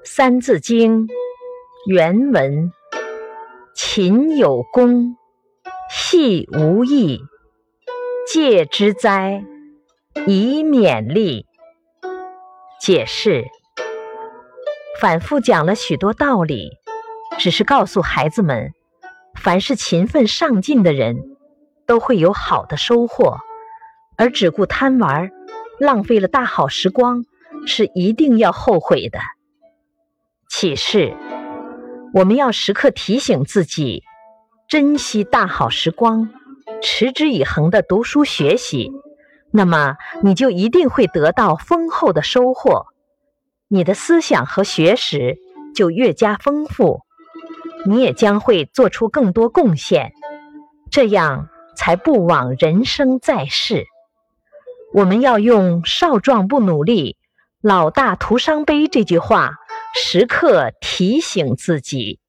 《三字经》原文：勤有功，戏无益，戒之哉，以勉励。解释：反复讲了许多道理，只是告诉孩子们，凡是勤奋上进的人，都会有好的收获，而只顾贪玩，浪费了大好时光，是一定要后悔的。启示：我们要时刻提醒自己，珍惜大好时光，持之以恒的读书学习。那么，你就一定会得到丰厚的收获，你的思想和学识就越加丰富，你也将会做出更多贡献，这样才不枉人生在世。我们要用“少壮不努力，老大徒伤悲”这句话，时刻提醒自己。